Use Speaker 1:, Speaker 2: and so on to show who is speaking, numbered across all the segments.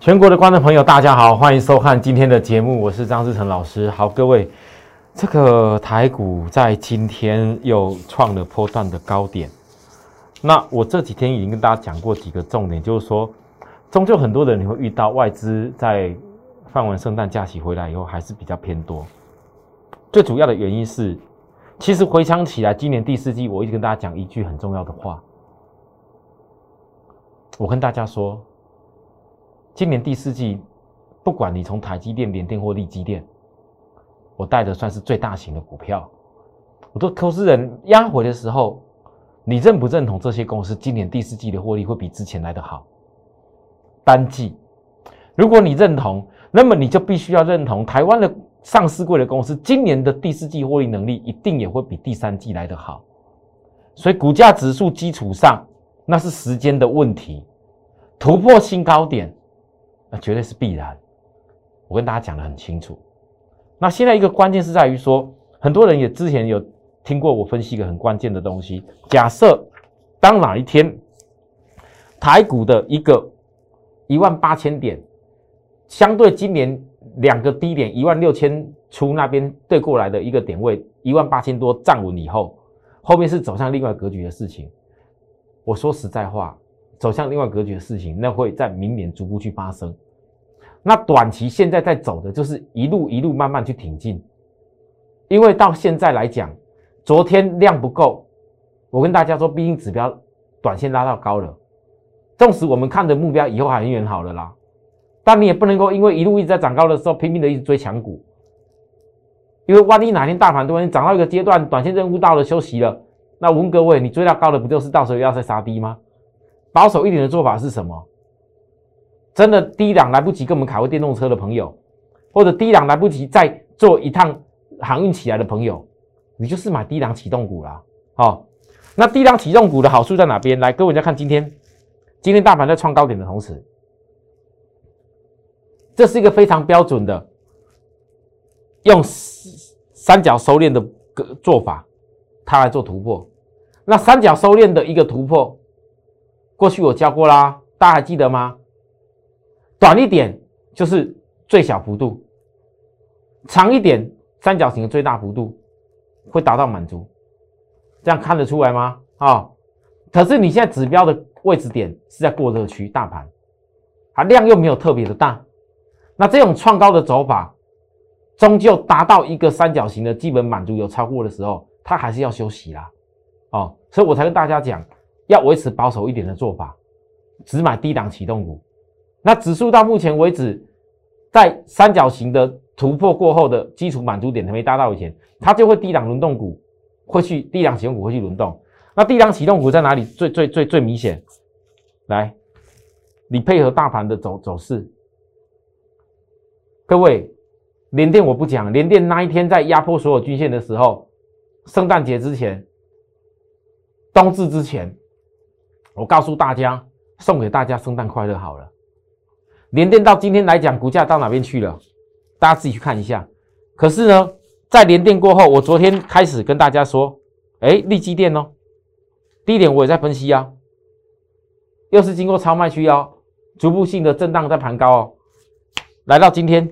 Speaker 1: 全国的观众朋友，大家好，欢迎收看今天的节目，我是张志成老师。好，各位，这个台股在今天又创了波段的高点。那我这几天已经跟大家讲过几个重点，就是说，终究很多人你会遇到外资在放完圣诞假期回来以后还是比较偏多。最主要的原因是，其实回想起来，今年第四季我一直跟大家讲一句很重要的话，我跟大家说。今年第四季，不管你从台积电、联电或力积电，我带的算是最大型的股票。我说，投资人压回的时候，你认不认同这些公司今年第四季的获利会比之前来的好？单季，如果你认同，那么你就必须要认同台湾的上市贵的公司今年的第四季获利能力一定也会比第三季来的好。所以股价指数基础上，那是时间的问题，突破新高点。那绝对是必然，我跟大家讲的很清楚。那现在一个关键是在于说，很多人也之前有听过我分析一个很关键的东西。假设当哪一天台股的一个一万八千点，相对今年两个低点一万六千出那边对过来的一个点位一万八千多站稳以后，后面是走向另外格局的事情。我说实在话。走向另外格局的事情，那会在明年逐步去发生。那短期现在在走的就是一路一路慢慢去挺进，因为到现在来讲，昨天量不够，我跟大家说，毕竟指标短线拉到高了，纵使我们看的目标以后还很远好了啦，但你也不能够因为一路一直在涨高的时候拼命的一直追强股，因为万一哪天大盘突然涨到一个阶段，短线任务到了休息了，那我问各位，你追到高的不就是到时候要再杀低吗？保守一点的做法是什么？真的低档来不及跟我们卡位电动车的朋友，或者低档来不及再做一趟航运起来的朋友，你就是买低档启动股啦。哦，那低档启动股的好处在哪边？来，各位再看今天，今天大盘在创高点的同时，这是一个非常标准的用三角收敛的个做法，它来做突破。那三角收敛的一个突破。过去我教过啦，大家还记得吗？短一点就是最小幅度，长一点三角形的最大幅度会达到满足，这样看得出来吗？啊，可是你现在指标的位置点是在过热区，大盘啊量又没有特别的大，那这种创高的走法，终究达到一个三角形的基本满足有超过的时候，它还是要休息啦，哦，所以我才跟大家讲。要维持保守一点的做法，只买低档启动股。那指数到目前为止，在三角形的突破过后的基础满足点还没达到以前，它就会低档轮动股会去低档启动股会去轮动。那低档启动股在哪里最最最最明显？来，你配合大盘的走走势。各位，连电我不讲，连电那一天在压迫所有均线的时候，圣诞节之前，冬至之前。我告诉大家，送给大家圣诞快乐好了。联电到今天来讲，股价到哪边去了？大家自己去看一下。可是呢，在联电过后，我昨天开始跟大家说，哎，利基电哦，第一点我也在分析啊，又是经过超卖区哦，逐步性的震荡在盘高哦，来到今天，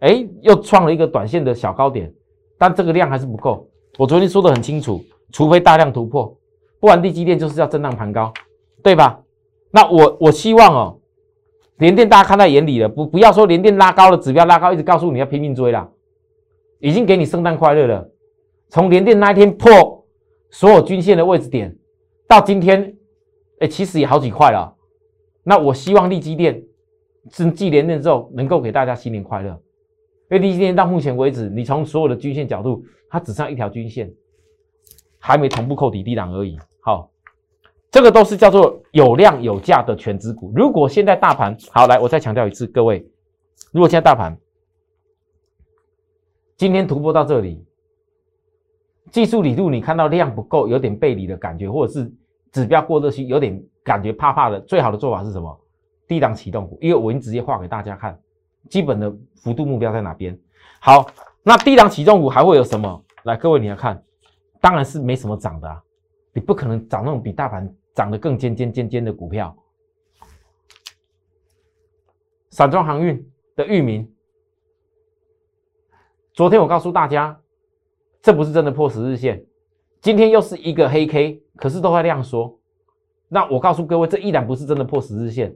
Speaker 1: 哎，又创了一个短线的小高点，但这个量还是不够。我昨天说的很清楚，除非大量突破，不然利基电就是要震荡盘高。对吧？那我我希望哦，联电大家看在眼里了，不不要说联电拉高了，指标拉高，一直告诉你要拼命追了，已经给你圣诞快乐了。从联电那一天破所有均线的位置点到今天，哎，其实也好几块了。那我希望利基电是继联电之后，能够给大家新年快乐。因为利基电到目前为止，你从所有的均线角度，它只剩一条均线，还没同步扣底低档而已。这个都是叫做有量有价的全资股。如果现在大盘好，来，我再强调一次，各位，如果现在大盘今天突破到这里，技术理度你看到量不够，有点背离的感觉，或者是指标过热期有点感觉怕怕的，最好的做法是什么？低档启动股，因为我已经直接画给大家看，基本的幅度目标在哪边。好，那低档启动股还会有什么？来，各位你要看，当然是没什么涨的啊，你不可能涨那种比大盘。涨得更尖尖尖尖的股票，散装航运的域名。昨天我告诉大家，这不是真的破十日线，今天又是一个黑 K，可是都在量缩。那我告诉各位，这依然不是真的破十日线。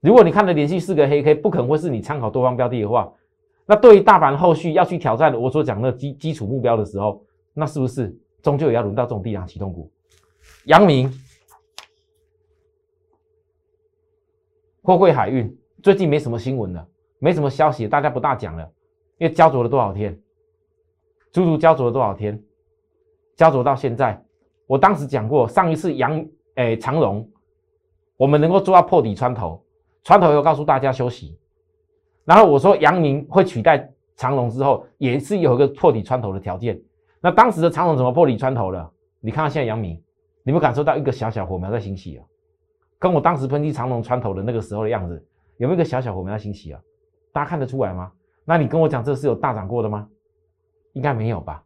Speaker 1: 如果你看的连续四个黑 K，不可能会是你参考多方标的的话，那对于大盘后续要去挑战我所讲的基基础目标的时候，那是不是终究也要轮到这种低档启动股？阳明、货柜海运最近没什么新闻了，没什么消息，大家不大讲了。因为焦灼了多少天，足足焦灼了多少天，焦灼到现在。我当时讲过，上一次阳诶长荣，我们能够做到破底穿头，穿头又告诉大家休息。然后我说阳明会取代长荣之后，也是有一个破底穿头的条件。那当时的长荣怎么破底穿头了？你看看现在阳明，你们感受到一个小小火苗在兴起啊？跟我当时喷气长荣穿头的那个时候的样子，有没有一个小小火苗在兴起啊？大家看得出来吗？那你跟我讲，这是有大涨过的吗？应该没有吧。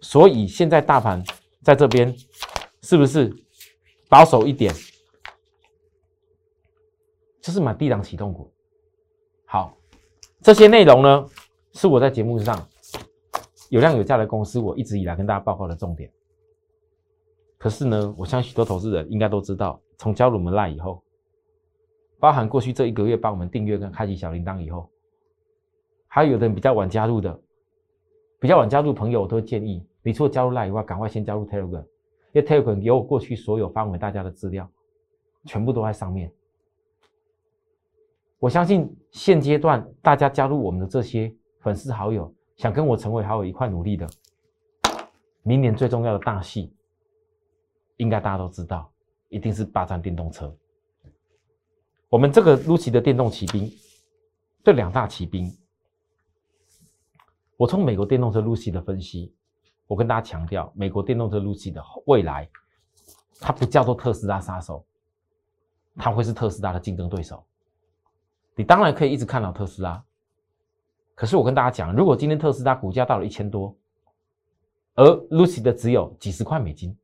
Speaker 1: 所以现在大盘在这边，是不是保守一点？就是买低档启动股。好，这些内容呢，是我在节目上有量有价的公司，我一直以来跟大家报告的重点。可是呢，我相信许多投资人应该都知道，从加入我们赖以后，包含过去这一个月帮我们订阅跟开启小铃铛以后。还有的人比较晚加入的，比较晚加入朋友，我都建议你除了加入 Line 以外，赶快先加入 Telegram，因为 Telegram 有我过去所有发给大家的资料，全部都在上面。我相信现阶段大家加入我们的这些粉丝好友，想跟我成为好友一块努力的，明年最重要的大戏，应该大家都知道，一定是霸占电动车。我们这个 Lucy 的电动骑兵，这两大骑兵。我从美国电动车 Lucy 的分析，我跟大家强调，美国电动车 Lucy 的未来，它不叫做特斯拉杀手，它会是特斯拉的竞争对手。你当然可以一直看到特斯拉，可是我跟大家讲，如果今天特斯拉股价到了一千多，而 Lucy 的只有几十块美金，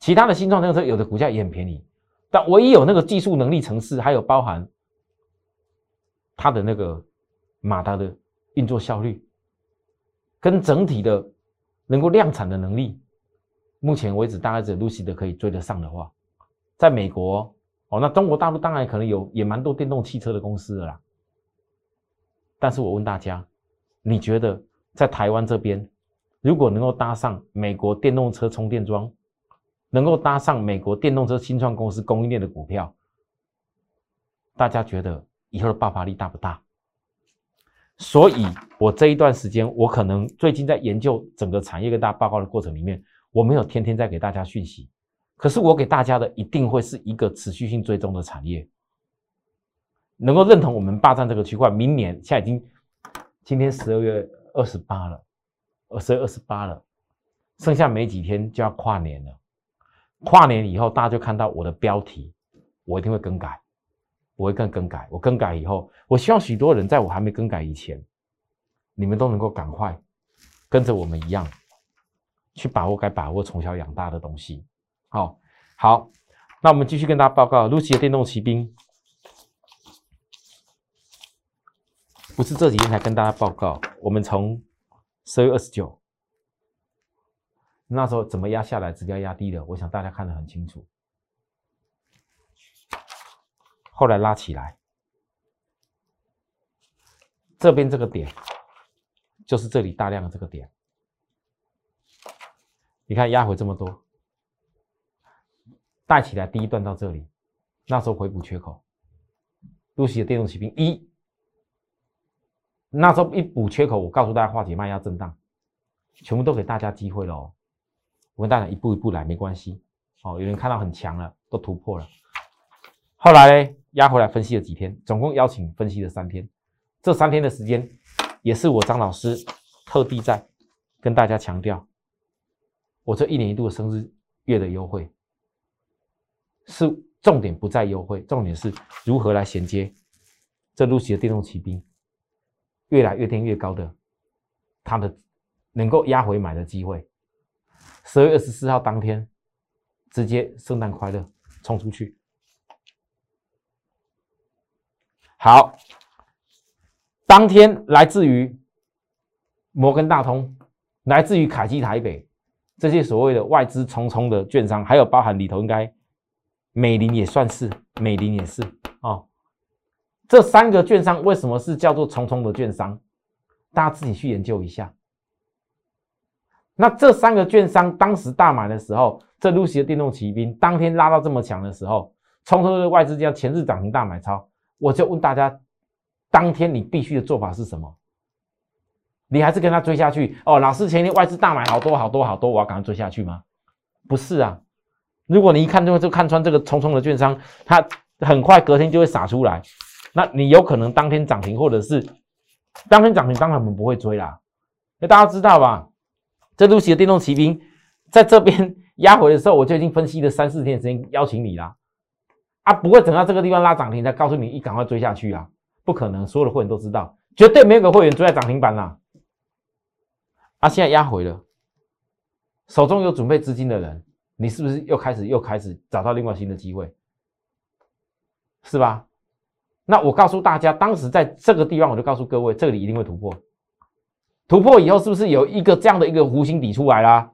Speaker 1: 其他的新创电动车有的股价也很便宜，但唯一有那个技术能力层次，还有包含它的那个马达的。运作效率跟整体的能够量产的能力，目前为止大概只 Lucy 的可以追得上的话，在美国哦，那中国大陆当然可能有也蛮多电动汽车的公司的啦。但是我问大家，你觉得在台湾这边，如果能够搭上美国电动车充电桩，能够搭上美国电动车新创公司供应链的股票，大家觉得以后的爆发力大不大？所以，我这一段时间，我可能最近在研究整个产业跟大家报告的过程里面，我没有天天在给大家讯息，可是我给大家的一定会是一个持续性追踪的产业，能够认同我们霸占这个区块。明年现在已经，今天十二月二十八了，二十二十八了，剩下没几天就要跨年了。跨年以后，大家就看到我的标题，我一定会更改。我会更更改，我更改以后，我希望许多人在我还没更改以前，你们都能够赶快跟着我们一样，去把握该把握、从小养大的东西。好，好，那我们继续跟大家报告，Lucy 的电动骑兵，不是这几天才跟大家报告，我们从十月二十九那时候怎么压下来，指标压低的，我想大家看得很清楚。后来拉起来，这边这个点就是这里大量的这个点，你看压回这么多，带起来第一段到这里，那时候回补缺口，露西的电动骑兵一，那时候一补缺口，我告诉大家化解卖压震荡，全部都给大家机会了哦，我跟大家一步一步来，没关系，哦，有人看到很强了，都突破了，后来呢？压回来分析了几天，总共邀请分析了三天。这三天的时间，也是我张老师特地在跟大家强调，我这一年一度的生日月的优惠，是重点不在优惠，重点是如何来衔接这露西的电动骑兵，越来越天越高的，它的能够压回买的机会。十月二十四号当天，直接圣诞快乐冲出去。好，当天来自于摩根大通，来自于凯基台北这些所谓的外资重重的券商，还有包含里头应该美林也算是，美林也是哦。这三个券商为什么是叫做重重的券商？大家自己去研究一下。那这三个券商当时大买的时候，这 Lucy 的电动骑兵当天拉到这么强的时候，冲出的外资叫前日涨停大买超，我就问大家，当天你必须的做法是什么？你还是跟他追下去？哦，老师前天外资大买好多好多好多，我要赶快追下去吗？不是啊，如果你一看就就看穿这个匆匆的券商，它很快隔天就会撒出来，那你有可能当天涨停，或者是当天涨停，当然我们不会追啦。那大家知道吧？这 Lucy 的电动骑兵在这边压回的时候，我就已经分析了三四天时间，邀请你啦。啊，不会等到这个地方拉涨停才告诉你，你赶快追下去啊！不可能，所有的会员都知道，绝对没有个会员追在涨停板啦。啊，现在压回了，手中有准备资金的人，你是不是又开始又开始找到另外新的机会？是吧？那我告诉大家，当时在这个地方，我就告诉各位，这里一定会突破。突破以后，是不是有一个这样的一个弧形底出来啦？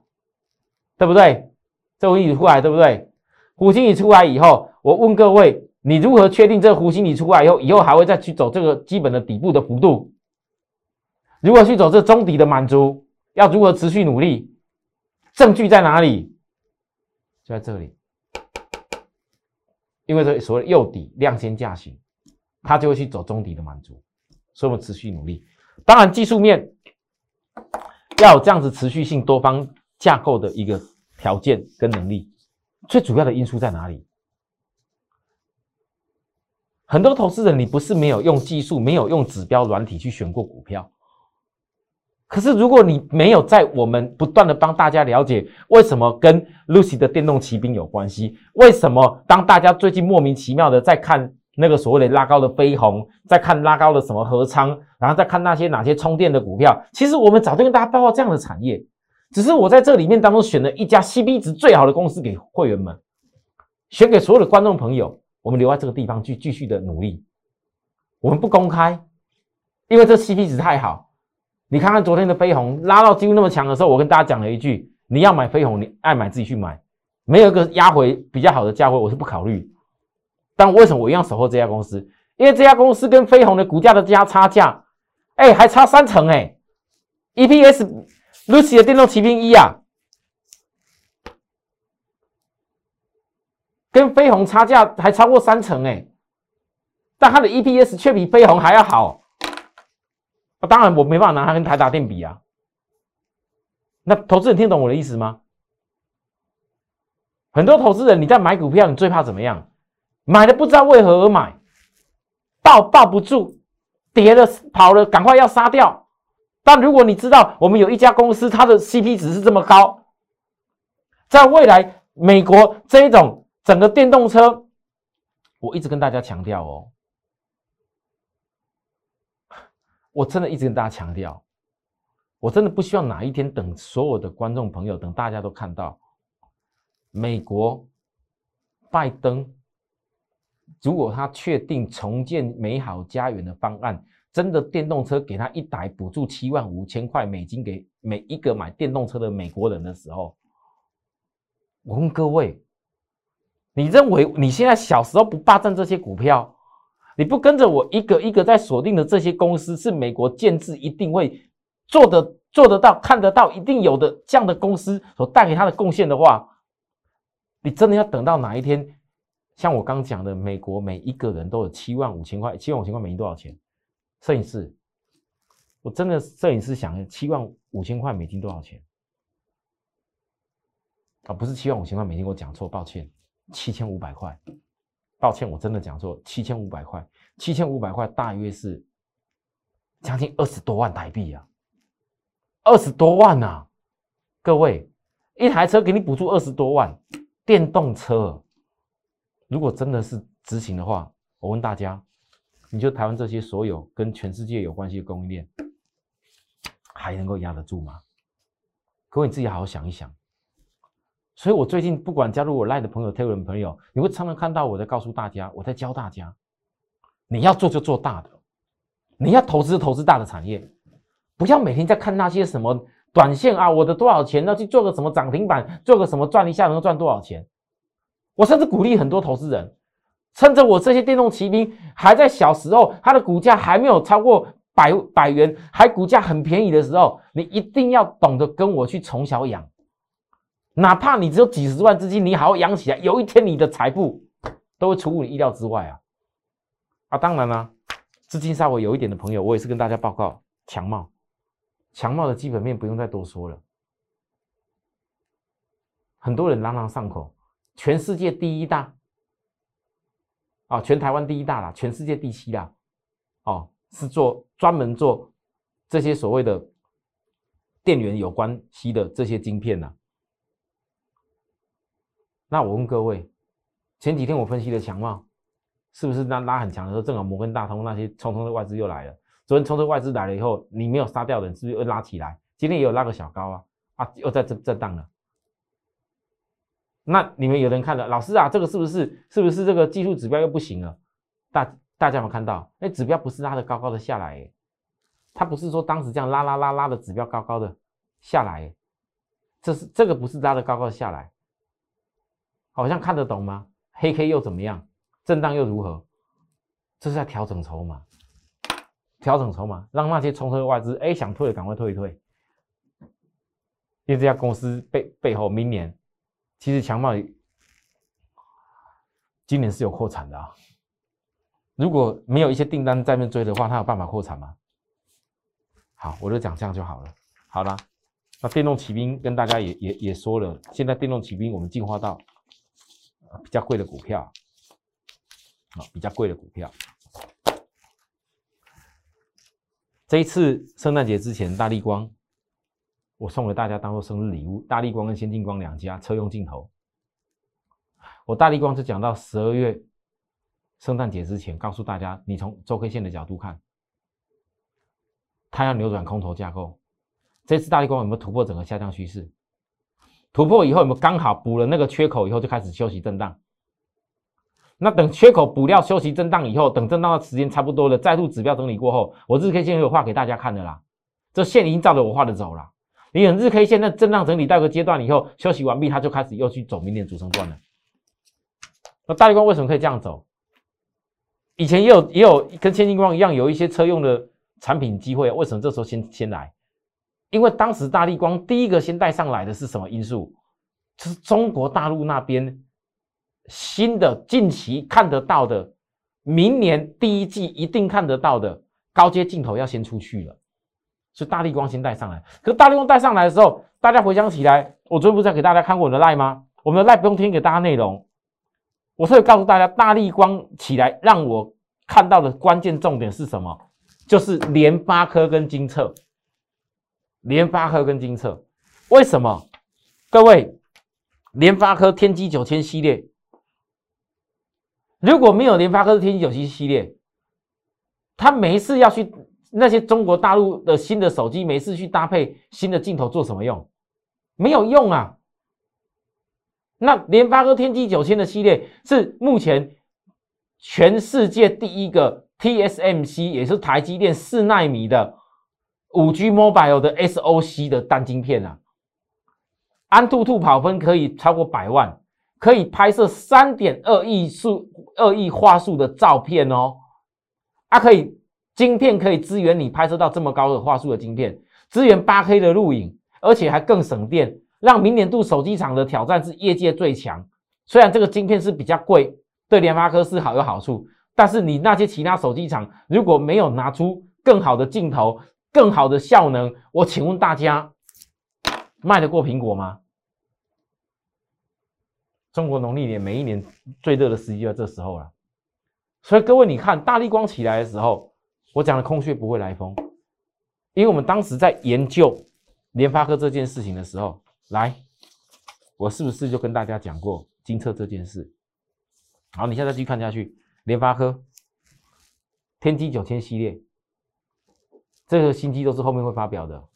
Speaker 1: 对不对？这弧形底出来，对不对？弧形底出来以后，我问各位，你如何确定这弧形底出来以后，以后还会再去走这个基本的底部的幅度？如何去走这中底的满足？要如何持续努力？证据在哪里？就在这里。因为这所谓右底量先价行，它就会去走中底的满足，所以我们持续努力。当然，技术面。要有这样子持续性多方架构的一个条件跟能力，最主要的因素在哪里？很多投资人，你不是没有用技术，没有用指标软体去选过股票，可是如果你没有在我们不断的帮大家了解为什么跟 Lucy 的电动骑兵有关系，为什么当大家最近莫名其妙的在看？那个所谓的拉高的飞鸿，再看拉高的什么合仓，然后再看那些哪些充电的股票，其实我们早就跟大家报告这样的产业，只是我在这里面当中选了一家 CP 值最好的公司给会员们，选给所有的观众朋友，我们留在这个地方去继续的努力，我们不公开，因为这 C P 值太好。你看看昨天的飞鸿拉到几乎那么强的时候，我跟大家讲了一句：你要买飞鸿，你爱买自己去买，没有一个压回比较好的价位，我是不考虑。但为什么我一样守候这家公司？因为这家公司跟飞鸿的股价的价差价，哎，还差三成哎！EPS Lucy 的电动骑兵一啊，跟飞鸿差价还超过三成哎，但它的 EPS 却比飞鸿还要好。当然我没办法拿它跟台达电比啊。那投资人听懂我的意思吗？很多投资人你在买股票，你最怕怎么样？买的不知道为何而买，抱抱不住，跌了跑了，赶快要杀掉。但如果你知道我们有一家公司，它的 CP 值是这么高，在未来美国这一种整个电动车，我一直跟大家强调哦，我真的一直跟大家强调，我真的不希望哪一天等所有的观众朋友等大家都看到美国拜登。如果他确定重建美好家园的方案，真的电动车给他一台补助七万五千块美金给每一个买电动车的美国人的时候，我问各位，你认为你现在小时候不霸占这些股票，你不跟着我一个一个在锁定的这些公司是美国建制一定会做的做得到看得到一定有的这样的公司所带给他的贡献的话，你真的要等到哪一天？像我刚讲的，美国每一个人都有七万五千块，七万五千块美金多少钱？摄影师，我真的摄影师想七万五千块美金多少钱？啊，不是七万五千块美金，我讲错，抱歉，七千五百块，抱歉，我真的讲错，七千五百块，七千五百块大约是将近二十多万台币啊，二十多万呐！各位，一台车给你补助二十多万，电动车。如果真的是执行的话，我问大家，你就台湾这些所有跟全世界有关系的供应链，还能够压得住吗？各位你自己好好想一想。所以我最近不管加入我赖的朋友、推文朋友，你会常常看到我在告诉大家，我在教大家，你要做就做大的，你要投资投资大的产业，不要每天在看那些什么短线啊，我的多少钱要去做个什么涨停板，做个什么赚一下能赚多少钱。我甚至鼓励很多投资人，趁着我这些电动骑兵还在小时候，它的股价还没有超过百百元，还股价很便宜的时候，你一定要懂得跟我去从小养。哪怕你只有几十万资金，你好好养起来，有一天你的财富都会出乎你意料之外啊！啊，当然了，资金稍微有一点的朋友，我也是跟大家报告强茂，强茂的基本面不用再多说了，很多人朗朗上口，全世界第一大，啊，全台湾第一大啦，全世界第七啦，哦，是做专门做这些所谓的电源有关系的这些晶片呐。那我问各位，前几天我分析的强茂，是不是拉拉很强的时候，正好摩根大通那些冲冲的外资又来了？昨天冲冲外资来了以后，你没有杀掉的，是不是又拉起来？今天也有拉个小高啊，啊，又在震震荡了。那你们有人看了，老师啊，这个是不是是不是这个技术指标又不行了？大大家有看到？那指标不是拉的高高的下来，它不是说当时这样拉拉拉拉的指标高高的下来，这是这个不是拉的高高的下来。好像看得懂吗？黑 K 又怎么样？震荡又如何？这是在调整筹码，调整筹码，让那些冲车外资哎想退的赶快退一退。因为这家公司背背后明年其实强茂今年是有扩产的啊。如果没有一些订单在面追的话，它有办法扩产吗？好，我就讲这样就好了。好了，那电动骑兵跟大家也也也说了，现在电动骑兵我们进化到。比较贵的股票，啊，比较贵的股票。这一次圣诞节之前，大力光我送给大家当做生日礼物，大力光跟先进光两家车用镜头。我大力光就讲到十二月圣诞节之前，告诉大家，你从周 K 线的角度看，它要扭转空头架构。这次大力光有没有突破整个下降趋势？突破以后，有没有刚好补了那个缺口以后就开始休息震荡？那等缺口补掉、休息震荡以后，等震荡的时间差不多了，再度指标整理过后，我日 K 线有画给大家看的啦。这线已经照着我画的走了。你等日 K 线那震荡整理到一个阶段以后，休息完毕，它就开始又去走明年主升段了。那大力光为什么可以这样走？以前也有也有跟千金光一样，有一些车用的产品机会，为什么这时候先先来？因为当时大力光第一个先带上来的是什么因素？就是中国大陆那边新的近期看得到的，明年第一季一定看得到的高阶镜头要先出去了，是大力光先带上来。可是大力光带上来的时候，大家回想起来，我昨天不是在给大家看过我的赖吗？我们的赖不用听给大家内容，我是告诉大家，大力光起来让我看到的关键重点是什么？就是联发科跟金策。联发科跟金策，为什么？各位，联发科天玑九千系列，如果没有联发科的天玑九千系列，他没事要去那些中国大陆的新的手机，没事去搭配新的镜头做什么用？没有用啊！那联发科天玑九千的系列是目前全世界第一个 TSMC，也是台积电四纳米的。五 G Mobile 的 SOC 的单晶片啊，安兔兔跑分可以超过百万，可以拍摄三点二亿数二亿画素的照片哦。它可以晶片可以支援你拍摄到这么高的画素的晶片，支援八 K 的录影，而且还更省电，让明年度手机厂的挑战是业界最强。虽然这个晶片是比较贵，对联发科是好有好处，但是你那些其他手机厂如果没有拿出更好的镜头，更好的效能，我请问大家，卖得过苹果吗？中国农历年每一年最热的时机就这时候了，所以各位你看大力光起来的时候，我讲的空穴不会来风，因为我们当时在研究联发科这件事情的时候，来，我是不是就跟大家讲过金策这件事？好，你现在继续看下去，联发科天玑九千系列。这个新机都是后面会发表的，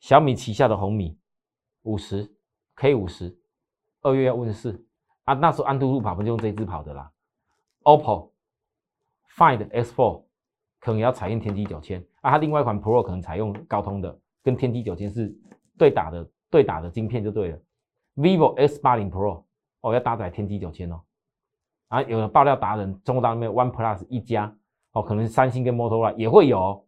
Speaker 1: 小米旗下的红米五十 K 五十，二月要问世啊，那时候安兔兔跑不就用这支跑的啦？OPPO Find X4 可能要采用天玑九千啊，它另外一款 Pro 可能采用高通的，跟天玑九千是对打的对打的晶片就对了。vivo S 八零 Pro 哦要搭载天玑九千哦，啊有的爆料达人中国大陆面 One Plus 一加哦，可能三星跟摩托罗拉也会有，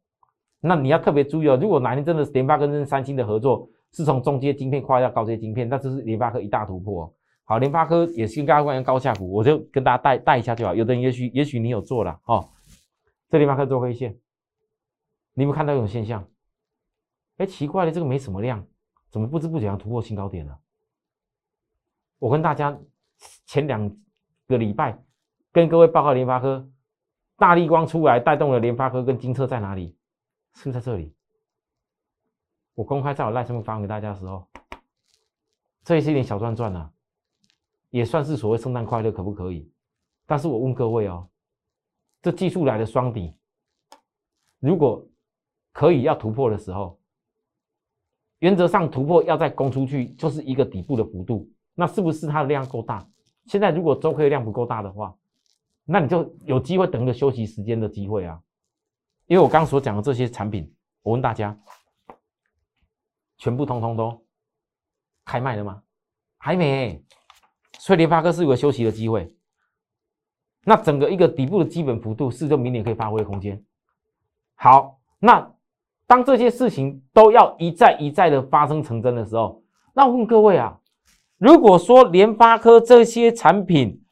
Speaker 1: 那你要特别注意哦，如果哪天真的是联发科跟三星的合作是从中阶晶片跨到高阶晶片，那这是联发科一大突破。好，联发科也是跟大家关高下股，我就跟大家带带一下就好。有的人也许也许你有做了哦，这联发科做黑线，你有没有看到一种现象？哎，奇怪了，这个没什么量，怎么不知不觉要突破新高点呢？我跟大家前两个礼拜跟各位报告联发科，大力光出来带动了联发科跟金策在哪里？是不是在这里？我公开在我赖上面发给大家的时候，这也是一点小赚赚啊。也算是所谓圣诞快乐，可不可以？但是我问各位哦，这技术来的双底，如果可以要突破的时候，原则上突破要再攻出去，就是一个底部的幅度，那是不是它的量够大？现在如果周 K 量不够大的话，那你就有机会等一个休息时间的机会啊。因为我刚所讲的这些产品，我问大家，全部通通都开卖了吗？还没。所以联发科是有个休息的机会，那整个一个底部的基本幅度是就明年可以发挥空间。好，那当这些事情都要一再一再的发生成真的时候，那我问各位啊，如果说联发科这些产品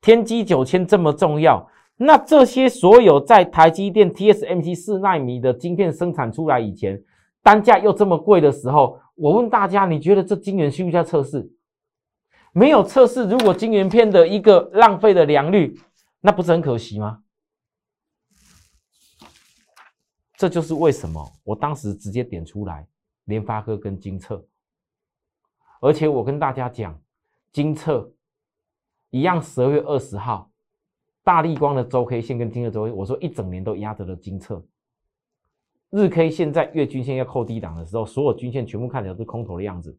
Speaker 1: 天玑九千这么重要，那这些所有在台积电 TSMC 四纳米的晶片生产出来以前，单价又这么贵的时候，我问大家，你觉得这晶圆需不需要测试？没有测试，如果晶圆片的一个浪费的良率，那不是很可惜吗？这就是为什么我当时直接点出来联发科跟金策，而且我跟大家讲，金策一样，十二月二十号，大立光的周 K 线跟金策周 K，我说一整年都压着了金策，日 K 线在月均线要扣低档的时候，所有均线全部看起来是空头的样子。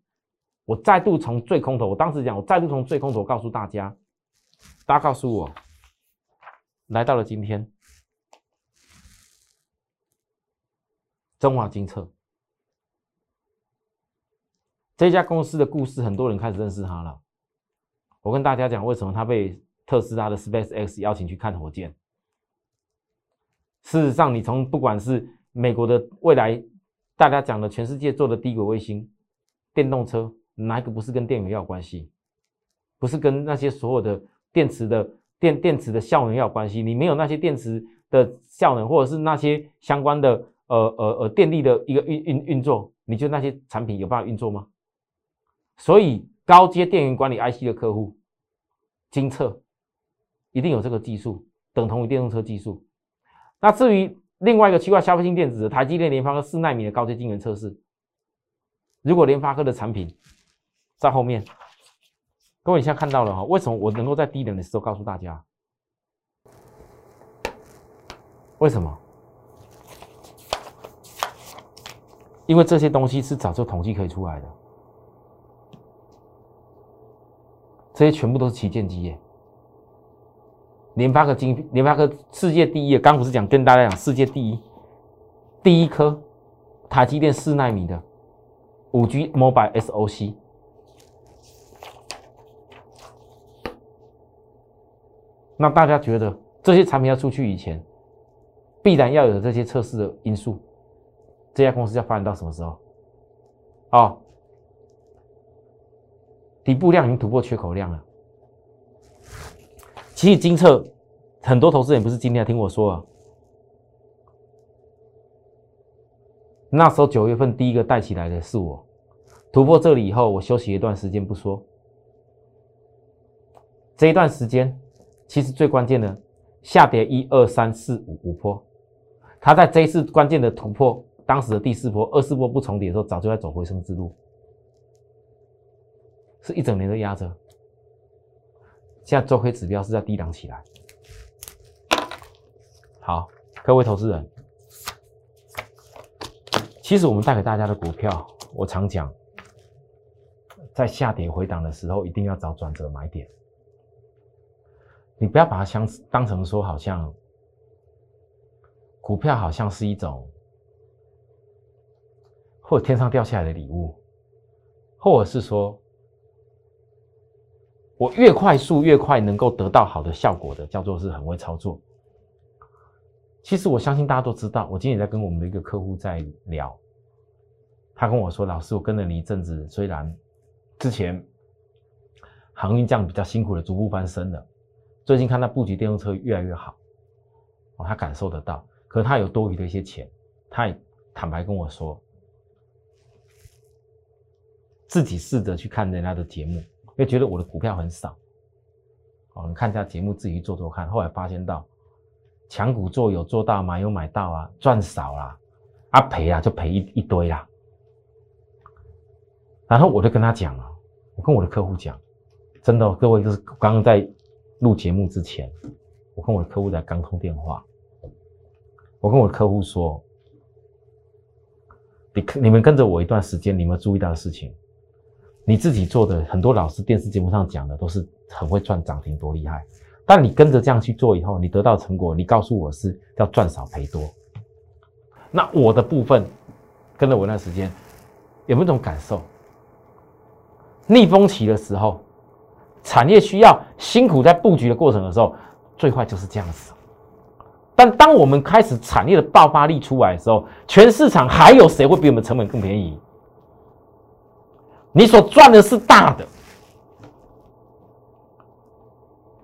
Speaker 1: 我再度从最空头，我当时讲，我再度从最空头告诉大家，大家告诉我，来到了今天，中华金策这家公司的故事，很多人开始认识他了。我跟大家讲，为什么他被特斯拉的 Space X 邀请去看火箭？事实上，你从不管是美国的未来，大家讲的全世界做的低轨卫星、电动车。哪一个不是跟电源要有关系？不是跟那些所有的电池的电电池的效能要有关系？你没有那些电池的效能，或者是那些相关的呃呃呃电力的一个运运运作，你觉得那些产品有办法运作吗？所以高阶电源管理 IC 的客户，精测一定有这个技术，等同于电动车技术。那至于另外一个区块消费性电子的，台积电、联发科四纳米的高阶晶圆测试，如果联发科的产品，在后面，各位，你现在看到了哈？为什么我能够在低点的时候告诉大家？为什么？因为这些东西是早就统计可以出来的，这些全部都是旗舰机耶。联发科晶，联发科世界第一，刚不是讲跟大家讲世界第一，第一颗台积电四纳米的五 G Mobile SOC。那大家觉得这些产品要出去以前，必然要有这些测试的因素。这家公司要发展到什么时候？哦，底部量已经突破缺口量了。其实金策很多投资人不是今天听我说啊，那时候九月份第一个带起来的是我，突破这里以后，我休息一段时间不说，这一段时间。其实最关键的下跌一二三四五五波，它在这一次关键的突破，当时的第四波、二四波不重叠的时候，早就在走回升之路，是一整年的压着。现在周 K 指标是在低档起来。好，各位投资人，其实我们带给大家的股票，我常讲，在下跌回档的时候，一定要找转折买点。你不要把它相当成说，好像股票好像是一种，或者天上掉下来的礼物，或者是说，我越快速越快能够得到好的效果的，叫做是很会操作。其实我相信大家都知道，我今天也在跟我们的一个客户在聊，他跟我说：“老师，我跟了你一阵子，虽然之前航运这样比较辛苦的逐步翻身了，最近看他布局电动车越来越好，哦，他感受得到。可他有多余的一些钱，他也坦白跟我说，自己试着去看人家的节目。”因为觉得我的股票很少，哦，你看一下节目，自己做做看。后来发现到，强股做有做到，买有买到啊，赚少啦，啊赔啊就赔一一堆啦。然后我就跟他讲了，我跟我的客户讲，真的，各位就是刚刚在录节目之前，我跟我的客户在刚通电话，我跟我的客户说，你你们跟着我一段时间，你们注意到的事情。你自己做的很多老师电视节目上讲的都是很会赚涨停多厉害，但你跟着这样去做以后，你得到成果，你告诉我是要赚少赔多。那我的部分跟着我那时间有没有这种感受？逆风期的时候，产业需要辛苦在布局的过程的时候，最坏就是这样子。但当我们开始产业的爆发力出来的时候，全市场还有谁会比我们成本更便宜？你所赚的是大的。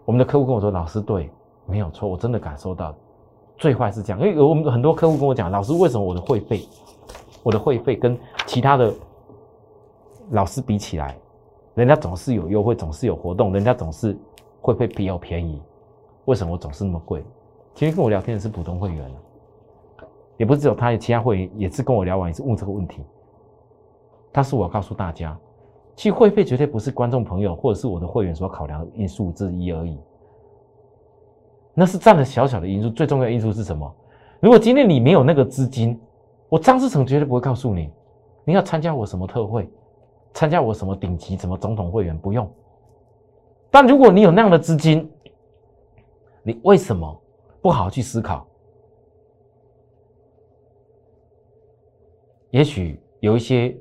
Speaker 1: 我们的客户跟我说：“老师，对，没有错，我真的感受到，最坏是这样。因为我们很多客户跟我讲，老师，为什么我的会费，我的会费跟其他的老师比起来，人家总是有优惠，总是有活动，人家总是会费比较便宜，为什么我总是那么贵？其实跟我聊天的是普通会员，也不是只有他，其他会员也是跟我聊完，也是问这个问题。”但是我要告诉大家，其实会费绝对不是观众朋友或者是我的会员所考量的因素之一而已。那是占了小小的因素，最重要的因素是什么？如果今天你没有那个资金，我张志成绝对不会告诉你，你要参加我什么特惠，参加我什么顶级什么总统会员不用。但如果你有那样的资金，你为什么不好好去思考？也许有一些。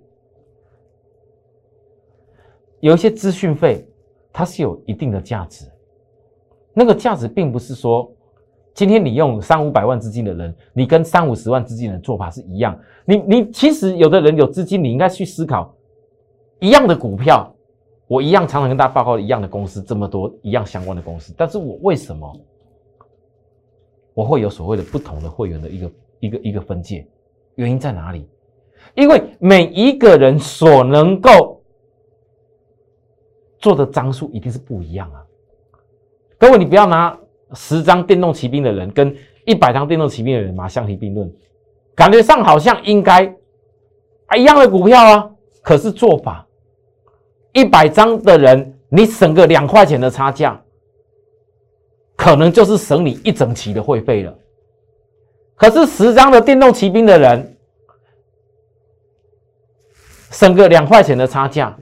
Speaker 1: 有一些资讯费，它是有一定的价值。那个价值并不是说，今天你用三五百万资金的人，你跟三五十万资金的做法是一样。你你其实有的人有资金，你应该去思考，一样的股票，我一样常常跟大家报告一样的公司，这么多一样相关的公司，但是我为什么我会有所谓的不同的会员的一个一个一个分界？原因在哪里？因为每一个人所能够。做的张数一定是不一样啊！各位，你不要拿十张电动骑兵的人跟一百张电动骑兵的人嘛相提并论，感觉上好像应该啊一样的股票啊，可是做法一百张的人，你省个两块钱的差价，可能就是省你一整期的会费了。可是十张的电动骑兵的人，省个两块钱的差价。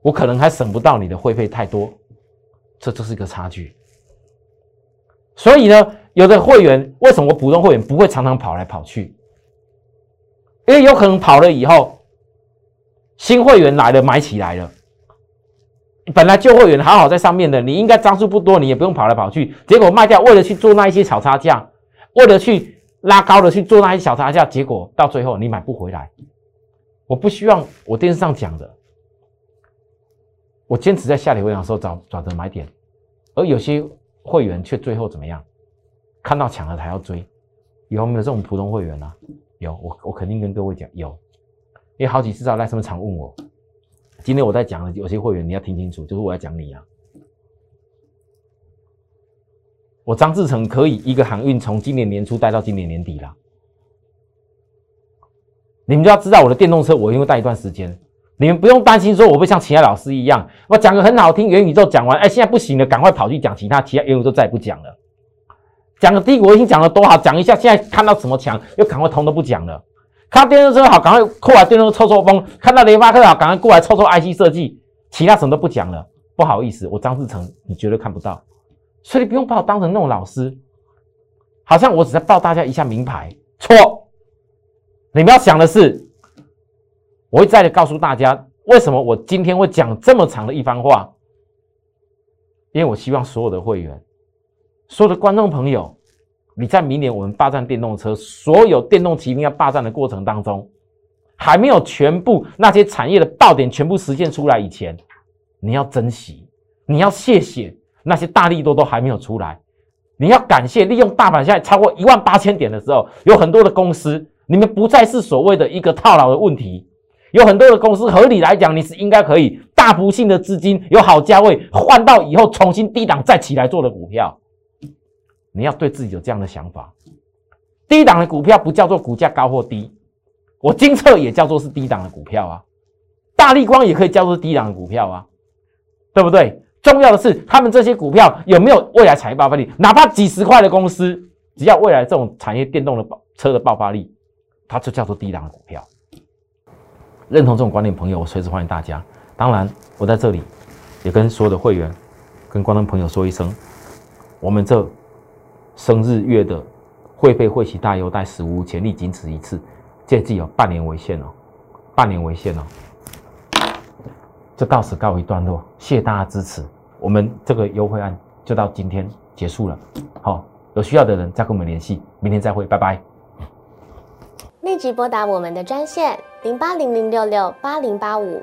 Speaker 1: 我可能还省不到你的会费太多，这就是一个差距。所以呢，有的会员为什么普通会员不会常常跑来跑去？因为有可能跑了以后，新会员来了买起来了，本来旧会员好好在上面的，你应该张数不多，你也不用跑来跑去，结果卖掉，为了去做那一些小差价，为了去拉高的去做那些小差价，结果到最后你买不回来。我不希望我电视上讲的。我坚持在下跌回档的时候找找着买点，而有些会员却最后怎么样？看到抢了才要追，有没有这种普通会员呢？有，我我肯定跟各位讲有，因为好几次在赖什么场问我，今天我在讲的有些会员你要听清楚，就是我在讲你啊。我张志成可以一个航运从今年年初带到今年年底了，你们就要知道我的电动车我一定会带一段时间。你们不用担心，说我会像其他老师一样，我讲个很好听元宇宙讲完，哎，现在不行了，赶快跑去讲其他其他元宇宙，再也不讲了。讲个帝国已经讲了多好，讲一下，现在看到什么强，又赶快通都不讲了。看电动车好，赶快过来电动车抽抽风；看到联发科好，赶快过来抽抽 IC 设计，其他什么都不讲了。不好意思，我张志成你绝对看不到，所以你不用把我当成那种老师。好像我只在报大家一下名牌，错。你们要想的是，我会再的告诉大家，为什么我今天会讲这么长的一番话，因为我希望所有的会员，所有的观众朋友，你在明年我们霸占电动车，所有电动骑兵要霸占的过程当中，还没有全部那些产业的爆点全部实现出来以前，你要珍惜，你要谢谢那些大力多都还没有出来，你要感谢利用大盘现在超过一万八千点的时候，有很多的公司。你们不再是所谓的一个套牢的问题，有很多的公司合理来讲，你是应该可以大幅性的资金有好价位换到以后重新低档再起来做的股票，你要对自己有这样的想法。低档的股票不叫做股价高或低，我金策也叫做是低档的股票啊，大力光也可以叫做低档的股票啊，对不对？重要的是他们这些股票有没有未来产业爆发力？哪怕几十块的公司，只要未来这种产业电动的爆车的爆发力。它就叫做低档的股票。认同这种观点朋友，我随时欢迎大家。当然，我在这里也跟所有的会员、跟观众朋友说一声：我们这生日月的会费会期大优待史无前例，仅此一次，切记哦，半年为限哦，半年为限哦。就到此告一段落，谢谢大家支持。我们这个优惠案就到今天结束了。好，有需要的人再跟我们联系，明天再会，拜拜。
Speaker 2: 立即拨打我们的专线零八零零六六八零八五